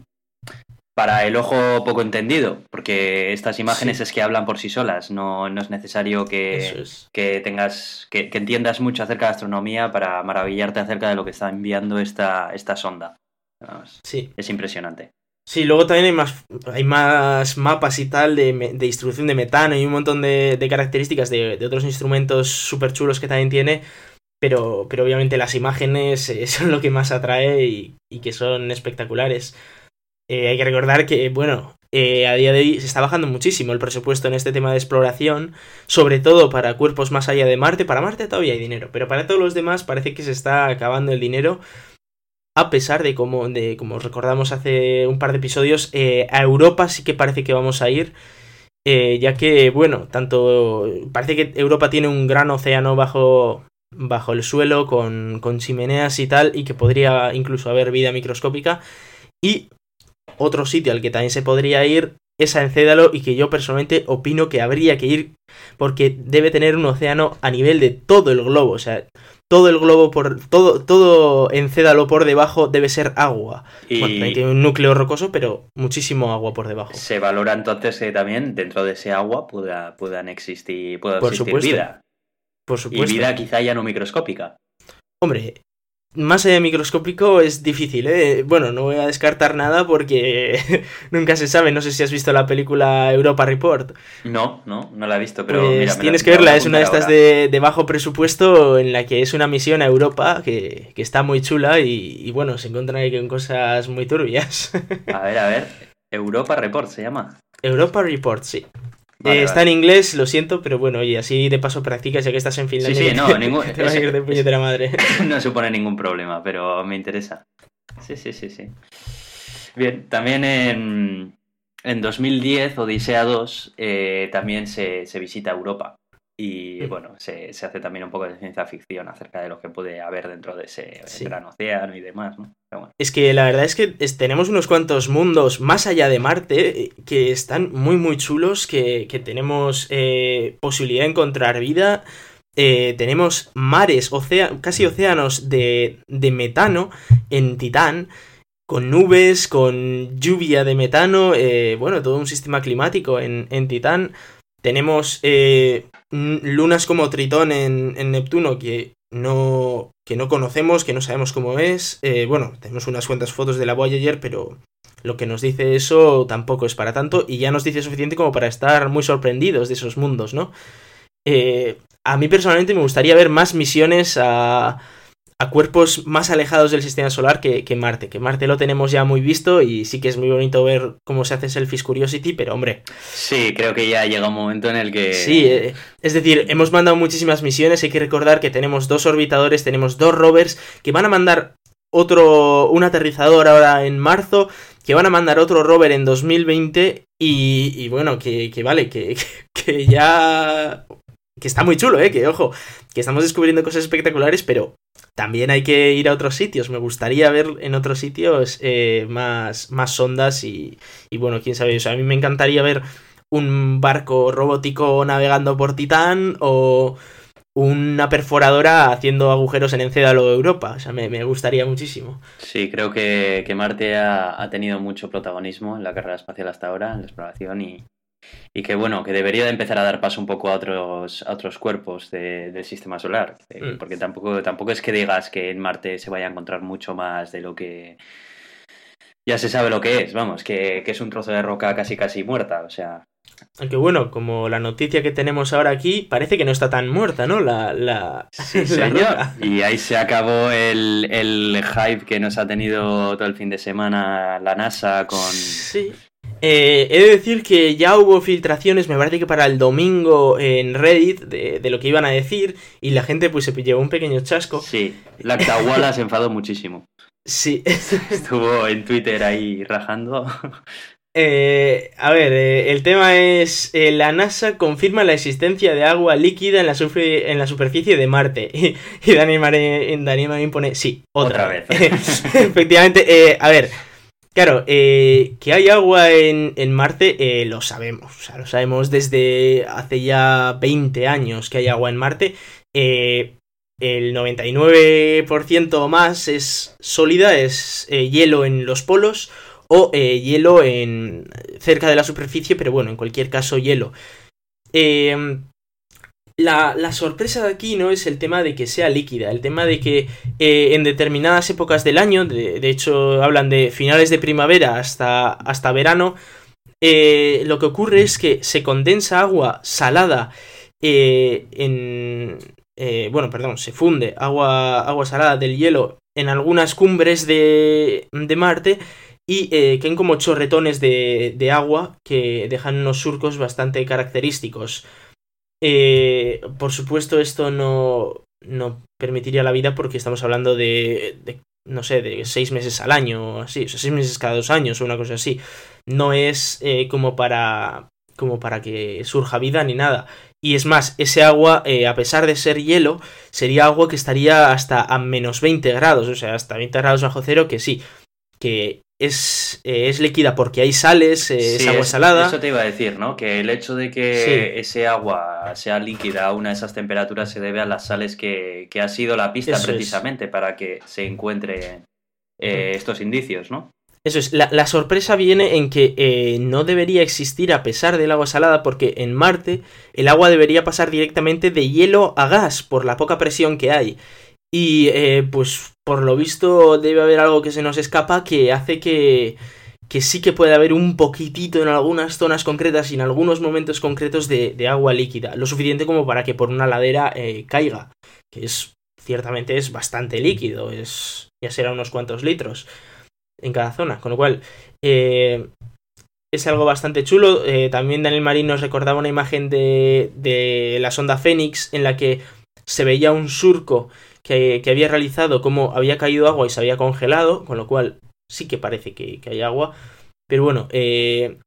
Speaker 1: para el ojo poco entendido, porque estas imágenes es que hablan por sí solas, no, no es necesario que, que tengas, que, entiendas mucho acerca de astronomía para maravillarte acerca de lo que está enviando esta, esta sonda. sí. Es impresionante.
Speaker 2: Sí, luego también hay más, hay más mapas y tal de, de distribución de metano y un montón de, características de, otros instrumentos súper chulos que también tiene. Pero, pero obviamente las imágenes eh, [LAUGHS] son lo que más atrae y, que son espectaculares. Eh, hay que recordar que, bueno, eh, a día de hoy se está bajando muchísimo el presupuesto en este tema de exploración, sobre todo para cuerpos más allá de Marte. Para Marte todavía hay dinero, pero para todos los demás parece que se está acabando el dinero a pesar de como, de, recordamos hace un par de episodios, eh, a Europa sí que parece que vamos a ir, eh, ya que, bueno, tanto parece que Europa tiene un gran océano bajo, bajo el suelo con, con chimeneas y tal, y que podría incluso haber vida microscópica, y otro sitio al que también se podría ir es Encédalo y que yo personalmente opino que habría que ir porque debe tener un océano a nivel de todo el globo, o sea, todo el globo por todo todo Encédalo por debajo debe ser agua. Y tiene un núcleo rocoso, pero muchísimo agua por debajo.
Speaker 1: Se valora entonces que también dentro de ese agua pueda, puedan existir, pueda por existir vida.
Speaker 2: Por supuesto.
Speaker 1: Y vida quizá ya no microscópica.
Speaker 2: Hombre, más allá de microscópico es difícil, ¿eh? Bueno, no voy a descartar nada porque [LAUGHS] nunca se sabe. No sé si has visto la película Europa Report.
Speaker 1: No, no, no la he visto, pero
Speaker 2: pues tienes que verla. Es una de estas de, bajo presupuesto en la que es una misión a Europa que, está muy chula y, bueno, se encuentran ahí con cosas muy turbias. [LAUGHS]
Speaker 1: a ver, a ver. Europa Report se llama.
Speaker 2: Europa Report, sí. Eh, está en inglés, lo siento, pero bueno, oye, así de paso practicas ya que estás en Finlandia.
Speaker 1: Sí, sí, no, [LAUGHS] ningún...
Speaker 2: te va a ir de puñetera [LAUGHS] madre. [LAUGHS]
Speaker 1: no supone ningún problema, pero me interesa. Sí, sí, sí, sí. Bien, también en, en 2010, Odisea 2, eh, también se, se visita Europa. Y bueno, se, hace también un poco de ciencia ficción acerca de lo que puede haber dentro de ese gran océano y demás.
Speaker 2: Es que la verdad es que tenemos unos cuantos mundos más allá de Marte eh, que están muy muy chulos, que, tenemos eh, posibilidad de encontrar vida. Eh, tenemos mares, casi océanos de, de metano en Titán con nubes, con lluvia de metano, bueno, todo un sistema climático en, en Titán. Tenemos eh, lunas como Tritón en, Neptuno que no, que no conocemos, que no sabemos cómo es. Eh, bueno, tenemos unas cuantas fotos de la Voyager, pero lo que nos dice eso tampoco es para tanto y ya nos dice suficiente como para estar muy sorprendidos de esos mundos, ¿no? Eh, a mí personalmente me gustaría ver más misiones a, a cuerpos más alejados del sistema solar que, Marte. Que Marte lo tenemos ya muy visto y sí que es muy bonito ver cómo se hace Selfish Curiosity, pero hombre.
Speaker 1: Sí, creo que ya llega un momento en el que.
Speaker 2: Sí, eh, es decir, hemos mandado muchísimas misiones. Hay que recordar que tenemos dos orbitadores, tenemos dos rovers que van a mandar otro. un aterrizador ahora en marzo. Que van a mandar otro rover en 2020. Y, bueno, que, vale, que, [LAUGHS] que ya que está muy chulo, ¿eh? Que ojo, que estamos descubriendo cosas espectaculares, pero también hay que ir a otros sitios. Me gustaría ver en otros sitios eh, más, más sondas y, y, bueno, quién sabe. A mí me encantaría ver un barco robótico navegando por Titán o una perforadora haciendo agujeros en Encédalo de Europa. O sea, me, gustaría muchísimo.
Speaker 1: Sí, creo que, Marte ha, ha, tenido mucho protagonismo en la carrera espacial hasta ahora, en la exploración, y, y que bueno, que debería de empezar a dar paso un poco a otros, a otros cuerpos del sistema solar, eh, mm. porque tampoco, tampoco es que digas que en Marte se vaya a encontrar mucho más de lo que ya se sabe lo que es, vamos, que, es un trozo de roca casi casi muerta, o sea...
Speaker 2: Aunque bueno, como la noticia que tenemos ahora aquí, parece que no está tan muerta, ¿no? La, la...
Speaker 1: Sí, [LAUGHS] señor. y ahí se acabó el, el hype que nos ha tenido todo el fin de semana la NASA con...
Speaker 2: Sí. Eh, he de decir que ya hubo filtraciones, me parece que para el domingo en Reddit, de, lo que iban a decir, y la gente pues se llevó un pequeño chasco.
Speaker 1: Sí, la Tawala se enfadó muchísimo.
Speaker 2: Sí. [LAUGHS]
Speaker 1: Estuvo en Twitter ahí rajando.
Speaker 2: Eh, a ver, eh, el tema es, la NASA confirma la existencia de agua líquida en la, en la superficie de Marte. [LAUGHS] Y, Daniel Marín, pone, sí, otra, vez. [LAUGHS] Efectivamente, a ver, Claro, eh, que hay agua en, Marte eh, lo sabemos, o sea, lo sabemos desde hace ya 20 años que hay agua en Marte. Eh, el 99% o más es sólida, es hielo en los polos o hielo en cerca de la superficie, pero bueno, en cualquier caso hielo. La, sorpresa de aquí no es el tema de que sea líquida, el tema de que eh, en determinadas épocas del año, de, hecho hablan de finales de primavera hasta, hasta verano, eh, lo que ocurre es que se condensa agua salada eh, en... Bueno, perdón, se funde agua, agua salada del hielo en algunas cumbres de, de Marte y eh, caen como chorretones de, de, agua que dejan unos surcos bastante característicos. Eh, por supuesto, esto no, no permitiría la vida porque estamos hablando de, no sé, de seis meses al año o así, o sea, seis meses cada dos años o una cosa así. No es eh, como para como para que surja vida ni nada. Y es más, ese agua, eh, a pesar de ser hielo, sería agua que estaría hasta a menos 20 grados, o sea, hasta 20 grados bajo cero, que sí, que es, eh, es líquida porque hay sales, eh,
Speaker 1: Sí,
Speaker 2: es agua salada.
Speaker 1: Eso te iba a decir, ¿no? Que el hecho de que
Speaker 2: Sí.
Speaker 1: ese agua sea líquida a una de esas temperaturas se debe a las sales que, que ha sido la pista
Speaker 2: Eso es.
Speaker 1: precisamente para que se encuentren eh, estos indicios, ¿no?
Speaker 2: Eso es, la, la sorpresa viene en que no debería existir a pesar del agua salada porque en Marte el agua debería pasar directamente de hielo a gas por la poca presión que hay. Y eh, pues por lo visto debe haber algo que se nos escapa que hace que, que sí que puede haber un poquitito en algunas zonas concretas y en algunos momentos concretos de, agua líquida. Lo suficiente como para que por una ladera eh, caiga. Que es, ciertamente es bastante líquido, es ya será unos cuantos litros en cada zona. Con lo cual, eh, es algo bastante chulo. Eh, también Daniel Marín nos recordaba una imagen de, de la sonda Fénix en la que se veía un surco que, había realizado como había caído agua y se había congelado, con lo cual sí que parece que, que hay agua. Pero bueno, eh,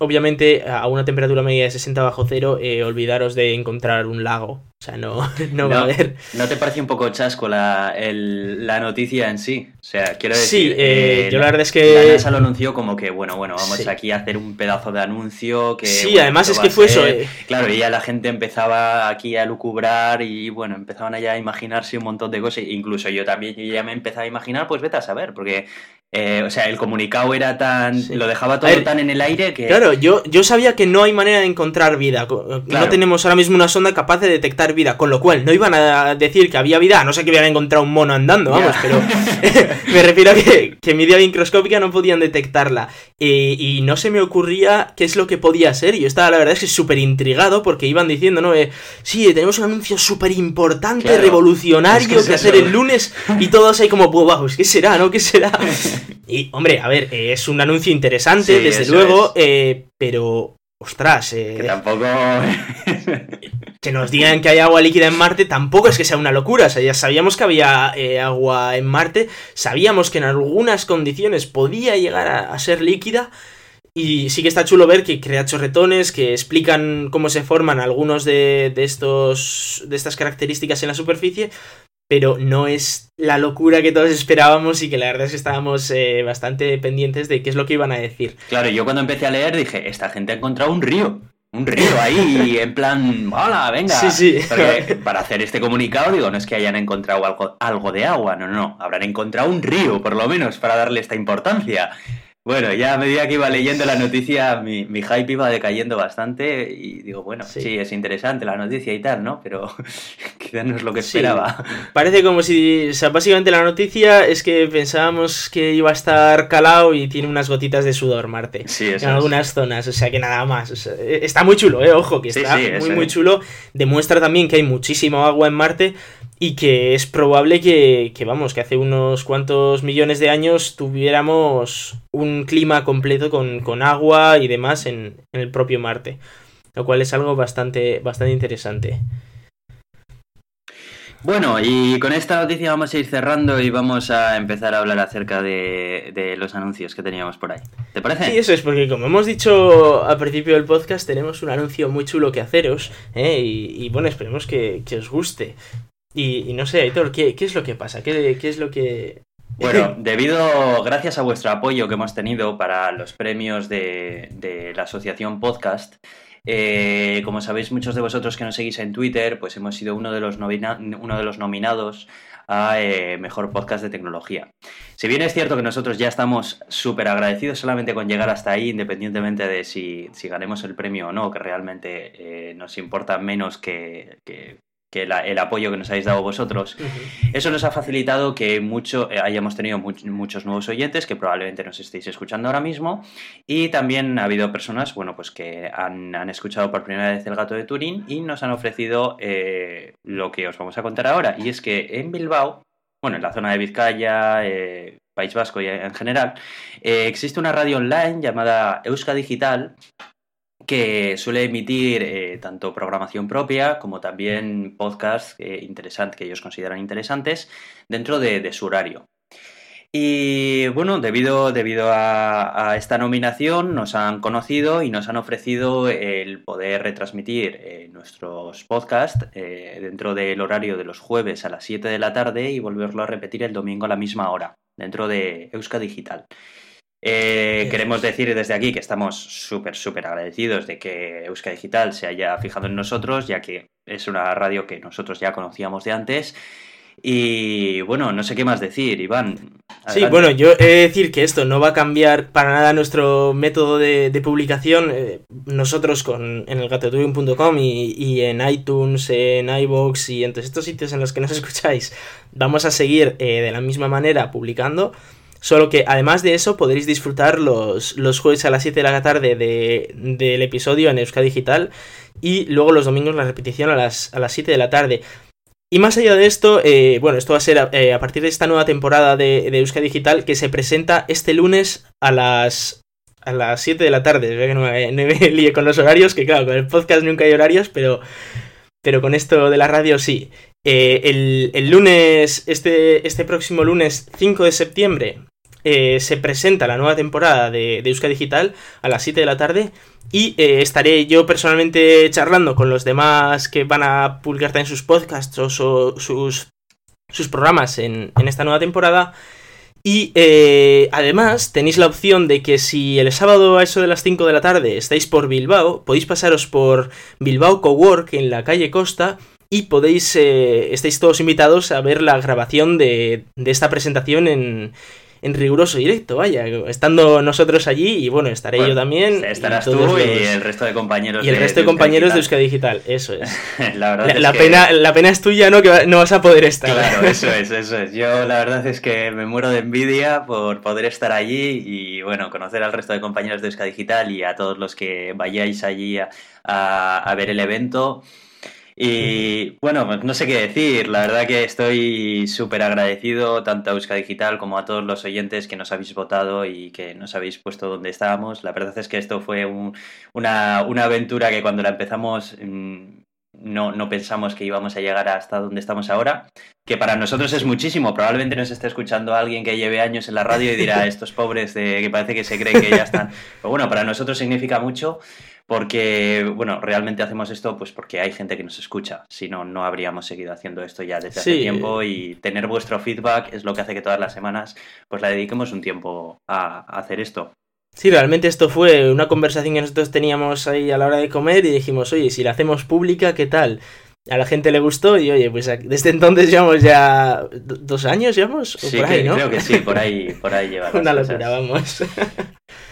Speaker 2: obviamente a una temperatura media de 60 bajo cero, eh, olvidaros de encontrar un lago. O sea, no, [LAUGHS] no va a haber.
Speaker 1: ¿No te parece un poco chasco la, el- la noticia en sí? O sea, quiero
Speaker 2: Sí,
Speaker 1: decir...
Speaker 2: eh, yo la verdad es
Speaker 1: La
Speaker 2: que.
Speaker 1: NASA lo anunció como que, bueno, bueno, vamos
Speaker 2: Sí.
Speaker 1: aquí a hacer un pedazo de anuncio que...
Speaker 2: Sí,
Speaker 1: bueno,
Speaker 2: además es que fue eso.
Speaker 1: ser-
Speaker 2: eh,
Speaker 1: Claro, y ya la gente empezaba aquí a lucubrar y bueno, empezaban ya a imaginarse un montón de cosas. Incluso yo también yo ya me empezaba a imaginar, pues vete a saber, porque, eh, o sea, el comunicado era tan.
Speaker 2: Sí.
Speaker 1: Lo dejaba todo
Speaker 2: ver,
Speaker 1: tan en el aire que.
Speaker 2: Claro, yo, yo sabía que no hay manera de encontrar vida.
Speaker 1: Claro.
Speaker 2: No tenemos ahora mismo una sonda capaz de detectar vida, con lo cual no iban a decir que había vida, a no sé que hubieran encontrado un mono andando, vamos, pero [LAUGHS] me refiero a que, que media microscópica no podían detectarla. Eh, y no se me ocurría qué es lo que podía ser. Y yo estaba, la verdad, es que súper intrigado porque iban diciendo, ¿no? Eh, sí, tenemos un anuncio súper importante,
Speaker 1: Claro.
Speaker 2: revolucionario
Speaker 1: Es
Speaker 2: que,
Speaker 1: que
Speaker 2: hacer el lunes y todos ahí como, "Buah, pues, ¿qué será, no? ¿Qué será? [LAUGHS] Y, hombre, a ver, eh, es un anuncio interesante,
Speaker 1: Sí,
Speaker 2: desde luego, eh, pero, ostras, eh,
Speaker 1: que tampoco. [LAUGHS]
Speaker 2: que nos digan que hay agua líquida en Marte tampoco es que sea una locura. O sea, ya sabíamos que había eh, agua en Marte, sabíamos que en algunas condiciones podía llegar a, a ser líquida. Y sí que está chulo ver que crea chorretones, que explican cómo se forman algunos de, de estos, de estas características en la superficie, pero no es la locura que todos esperábamos y que la verdad es que estábamos eh, bastante pendientes de qué es lo que iban a decir.
Speaker 1: Claro, yo cuando empecé a leer dije, esta gente ha encontrado un río. Un río ahí, en plan, hola, venga.
Speaker 2: Sí, sí.
Speaker 1: Porque para hacer este comunicado, digo, no es que hayan encontrado algo, algo de agua, no, no, no. Habrán encontrado un río, por lo menos, para darle esta importancia. Bueno, ya a medida que iba leyendo la noticia, mi, mi hype iba decayendo bastante y digo, bueno,
Speaker 2: Sí.
Speaker 1: sí, es interesante la noticia y tal, ¿no? Pero [LAUGHS] quizás no es lo que
Speaker 2: Sí.
Speaker 1: esperaba.
Speaker 2: Parece como si, o sea, básicamente la noticia es que pensábamos que iba a estar calado y tiene unas gotitas de sudor Marte.
Speaker 1: Sí, eso
Speaker 2: en
Speaker 1: es.
Speaker 2: algunas zonas, o sea que nada más. o sea, eh, está muy chulo, eh, ojo, que está muy muy chulo. Demuestra también que hay muchísimo agua en Marte y que es probable que, que, vamos, que hace unos cuantos millones de años tuviéramos un clima completo con, con agua y demás en, en el propio Marte. Lo cual es algo bastante, bastante interesante.
Speaker 1: Bueno, y con esta noticia vamos a ir cerrando y vamos a empezar a hablar acerca de, de los anuncios que teníamos por ahí. ¿Te parece?
Speaker 2: Sí, eso es porque como hemos dicho al principio del podcast, tenemos un anuncio muy chulo que haceros, ¿eh? y, y, bueno, esperemos que, que os guste. Y, no sé, Aitor, ¿qué, ¿qué, es lo que pasa? ¿Qué, es lo que...? [LAUGHS]
Speaker 1: Bueno, debido, gracias a vuestro apoyo que hemos tenido para los premios de, la asociación podcast, Eh, como sabéis muchos de vosotros que nos seguís en Twitter, pues hemos sido uno de los, uno de los nominados a eh, Mejor Podcast de Tecnología. Si bien es cierto que nosotros ya estamos súper agradecidos solamente con llegar hasta ahí, independientemente de si, si ganemos el premio o no, que realmente eh, nos importa menos que, el apoyo que nos habéis dado vosotros. Eso nos ha facilitado que mucho, eh, hayamos tenido muchos nuevos oyentes que probablemente nos estéis escuchando ahora mismo. Y también ha habido personas, bueno, pues que han, escuchado por primera vez El Gato de Turín y nos han ofrecido eh, lo que os vamos a contar ahora. Y es que en Bilbao, bueno, en la zona de Vizcaya, eh, País Vasco y en general, existe una radio online llamada Euska Digital que suele emitir eh, tanto programación propia como también podcasts eh, que ellos consideran interesantes dentro de, su horario. Y bueno, debido, debido a, esta nominación nos han conocido y nos han ofrecido el poder retransmitir eh, nuestros podcasts dentro del horario de los jueves a las 7 de la tarde y volverlo a repetir el domingo a la misma hora, dentro de Euska Digital. Eh, queremos decir desde aquí que estamos súper, súper agradecidos de que Euska Digital se haya fijado en nosotros, ya que es una radio que nosotros ya conocíamos de antes. Y bueno, no sé qué más decir, Iván.
Speaker 2: Sí, bueno, yo he de decir que esto no va a cambiar para nada nuestro método de, publicación. Eh, nosotros con, en el gatoturium.com y, y, en iTunes, en iBox y en todos estos sitios en los que nos [LAUGHS] escucháis, vamos a seguir eh, de la misma manera publicando. Solo que además de eso podréis disfrutar los, los jueves a las 7 de la tarde del episodio en Euskadi Digital y luego los domingos la repetición a las, a las 7 de la tarde. Y más allá de esto, eh, bueno, esto va a ser eh, a, partir de esta nueva temporada de, de Digital que se presenta este lunes a las, a las 7 de la tarde. que no me, líe con los horarios, que claro, con el podcast nunca hay horarios, pero, pero con esto de la radio sí. Eh, el, el, lunes, este, este próximo lunes 5 de septiembre, eh, se presenta la nueva temporada de, de Euska Digital a las 7 de la tarde y eh, estaré yo personalmente charlando con los demás que van a publicar también sus podcasts o sus, sus programas en, esta nueva temporada. Y eh, además tenéis la opción de que si el sábado a eso de las 5 de la tarde estáis por Bilbao, podéis pasaros por Bilbao Cowork en la calle Costa y podéis, estáis todos invitados a ver la grabación de, de esta presentación en, en riguroso directo, vaya, estando nosotros allí y bueno, estaré yo también.
Speaker 1: Estarás tú y el resto de compañeros.
Speaker 2: Y el resto de, compañeros de Euskadi Digital, eso es. [LAUGHS] la verdad la, pena, la pena es tuya, ¿no? Que no vas a poder estar.
Speaker 1: Claro, [LAUGHS] eso es, eso es. Yo la verdad es que me muero de envidia por poder estar allí y bueno, conocer al resto de compañeros de Euskadi Digital y a todos los que vayáis allí a, a ver el evento. Y bueno, pues no sé qué decir. La verdad que estoy súper agradecido tanto a Euska Digital como a todos los oyentes que nos habéis votado y que nos habéis puesto donde estábamos. La verdad es que esto fue una, aventura que cuando la empezamos mm, no, no pensamos que íbamos a llegar hasta donde estamos ahora. Que para nosotros es muchísimo. Probablemente nos esté escuchando alguien que lleve años en la radio y dirá, [LAUGHS] estos pobres de, que parece que se creen que ya están. Pero bueno, para nosotros significa mucho porque, bueno, realmente hacemos esto pues porque hay gente que nos escucha, si no, no habríamos seguido haciendo esto ya desde hace tiempo y tener vuestro feedback es lo que hace que todas las semanas pues la dediquemos un tiempo a, hacer esto.
Speaker 2: Sí, realmente esto fue una conversación que nosotros teníamos ahí a la hora de comer y dijimos, oye, si la hacemos pública, ¿qué tal? A la gente le gustó y oye, pues desde entonces llevamos ya dos años, llevamos.
Speaker 1: Sí, creo que sí, por ahí, por ahí [LAUGHS] llevamos.
Speaker 2: Una locura, vamos.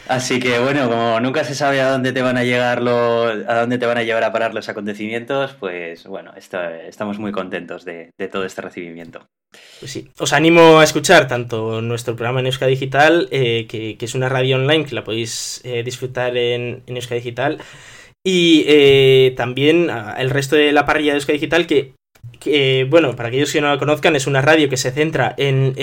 Speaker 1: Así que bueno, como nunca se sabe a dónde te van a llegar los, a dónde te van a llevar a parar los acontecimientos, pues bueno, estamos muy contentos de, todo este recibimiento.
Speaker 2: Pues sí, os animo a escuchar tanto nuestro programa en Euska Digital, eh, que, es una radio online que la podéis eh, disfrutar en, en Euska Digital, y eh, también el resto de la parrilla de Euska Digital, que, que, bueno, para aquellos que no la conozcan, es una radio que se centra en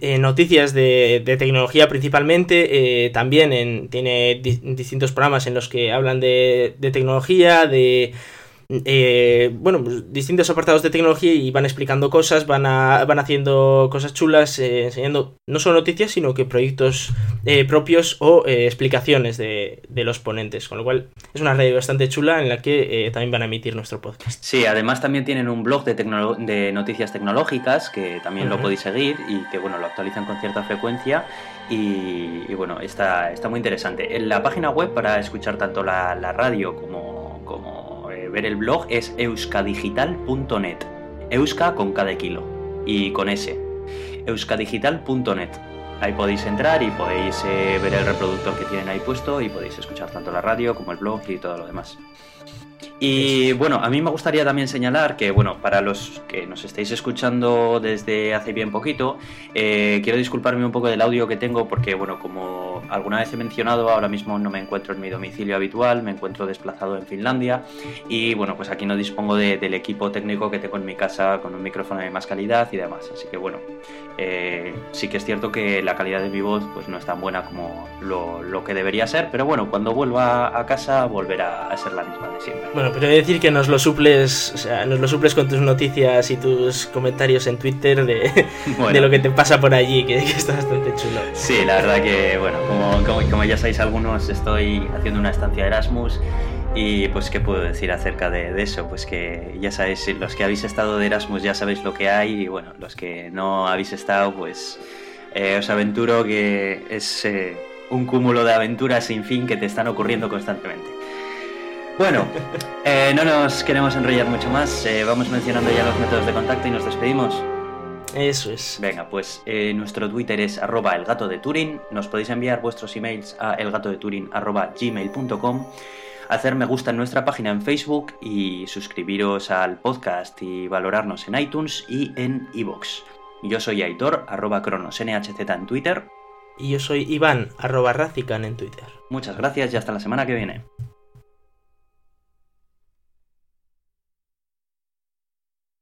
Speaker 2: eh, noticias de, tecnología principalmente, eh, también en, tiene distintos programas en los que hablan de, tecnología, de, eh, bueno, pues, distintos apartados de tecnología y van explicando cosas, van, a, van haciendo cosas chulas, eh, enseñando no solo noticias, sino que proyectos eh, propios o explicaciones de, de, los ponentes. Con lo cual es una radio bastante chula en la que también van a emitir nuestro podcast.
Speaker 1: Sí, además también tienen un blog de, de noticias tecnológicas que también lo podéis seguir y que bueno, lo actualizan con cierta frecuencia. Y, bueno, está, está muy interesante. En la página web para escuchar tanto la, la radio como, como ver el blog es euskadigital.net. Euska con cada kilo y con S. euskadigital.net. Ahí podéis entrar y podéis eh, ver el reproductor que tienen ahí puesto y podéis escuchar tanto la radio como el blog y todo lo demás. Y bueno, a mí me gustaría también señalar que, bueno, para los que nos estáis escuchando desde hace bien poquito, eh, quiero disculparme un poco del audio que tengo porque, bueno, como alguna vez he mencionado, ahora mismo no me encuentro en mi domicilio habitual, me encuentro desplazado en Finlandia y, bueno, pues aquí no dispongo del equipo técnico que tengo en mi casa con un micrófono de más calidad y demás. Así que, bueno, eh, sí que es cierto que la calidad de mi voz pues no es tan buena como lo, que debería ser, pero bueno, cuando vuelva a casa volverá a ser la misma de siempre.
Speaker 2: Bueno, pero he de decir que nos lo suples, o sea, nos lo suples con tus noticias y tus comentarios en Twitter de, [LAUGHS] de lo que te pasa por allí, que, está bastante chulo.
Speaker 1: Sí, la verdad que, bueno, como, como, ya sabéis algunos, estoy haciendo una estancia de Erasmus y pues, ¿qué puedo decir acerca de, eso? Pues que ya sabéis, los que habéis estado de Erasmus ya sabéis lo que hay y bueno, los que no habéis estado, pues eh, os aventuro que es eh, un cúmulo de aventuras sin fin que te están ocurriendo constantemente. Bueno, eh, no nos queremos enrollar mucho más, vamos mencionando ya los métodos de contacto y nos despedimos.
Speaker 2: Eso es.
Speaker 1: Venga, pues nuestro Twitter es arroba elgato de Turing, nos podéis enviar vuestros emails a elgatodeturing arroba gmail.com hacer me gusta en nuestra página en Facebook y suscribiros al podcast y valorarnos en iTunes y en iVoox. Yo soy Aitor, arroba cronosnhz en Twitter.
Speaker 2: Y yo soy Iván, arroba racican en Twitter.
Speaker 1: Muchas gracias y hasta la semana que viene.